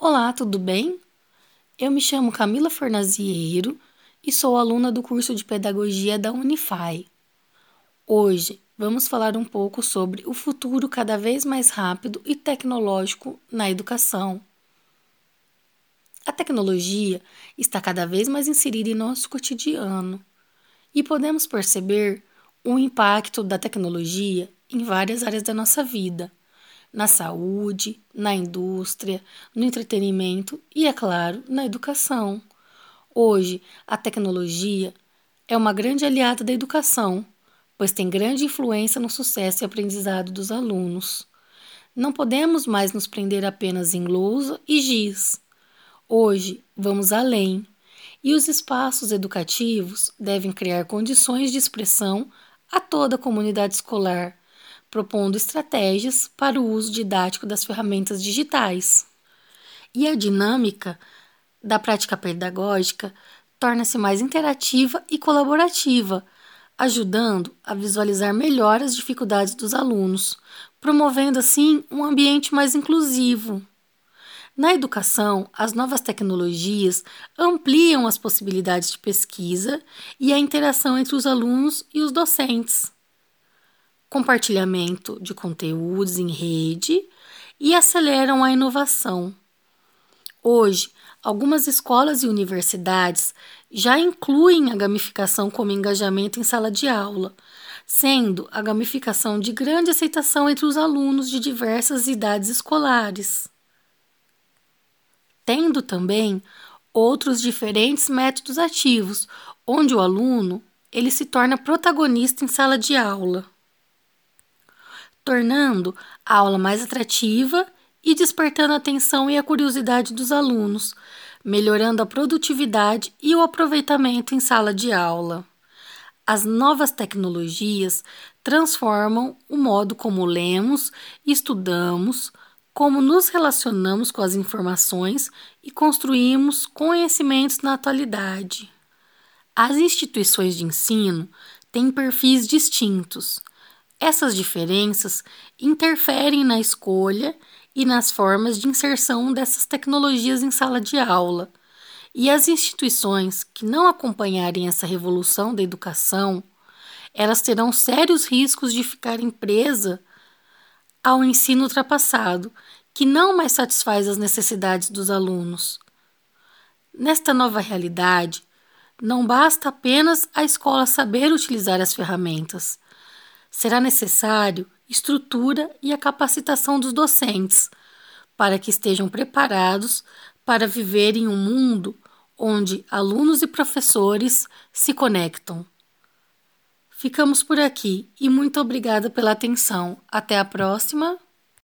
Olá, tudo bem? Eu me chamo Camila Fornazieiro e sou aluna do curso de Pedagogia da Unify. Hoje vamos falar um pouco sobre o futuro cada vez mais rápido e tecnológico na educação. A tecnologia está cada vez mais inserida em nosso cotidiano e podemos perceber o impacto da tecnologia em várias áreas da nossa vida na saúde, na indústria, no entretenimento e, é claro, na educação. Hoje, a tecnologia é uma grande aliada da educação, pois tem grande influência no sucesso e aprendizado dos alunos. Não podemos mais nos prender apenas em lousa e giz. Hoje, vamos além. E os espaços educativos devem criar condições de expressão a toda a comunidade escolar, propondo estratégias para o uso didático das ferramentas digitais. E a dinâmica da prática pedagógica torna-se mais interativa e colaborativa, ajudando a visualizar melhor as dificuldades dos alunos, promovendo assim um ambiente mais inclusivo. Na educação, as novas tecnologias ampliam as possibilidades de pesquisa e a interação entre os alunos e os docentes compartilhamento de conteúdos em rede e aceleram a inovação. Hoje, algumas escolas e universidades já incluem a gamificação como engajamento em sala de aula, sendo a gamificação de grande aceitação entre os alunos de diversas idades escolares. Tendo também outros diferentes métodos ativos, onde o aluno ele se torna protagonista em sala de aula tornando a aula mais atrativa e despertando a atenção e a curiosidade dos alunos, melhorando a produtividade e o aproveitamento em sala de aula. As novas tecnologias transformam o modo como lemos, estudamos, como nos relacionamos com as informações e construímos conhecimentos na atualidade. As instituições de ensino têm perfis distintos essas diferenças interferem na escolha e nas formas de inserção dessas tecnologias em sala de aula. E as instituições que não acompanharem essa revolução da educação, elas terão sérios riscos de ficarem presas ao ensino ultrapassado, que não mais satisfaz as necessidades dos alunos. Nesta nova realidade, não basta apenas a escola saber utilizar as ferramentas será necessário estrutura e a capacitação dos docentes para que estejam preparados para viver em um mundo onde alunos e professores se conectam. Ficamos por aqui e muito obrigada pela atenção. Até a próxima!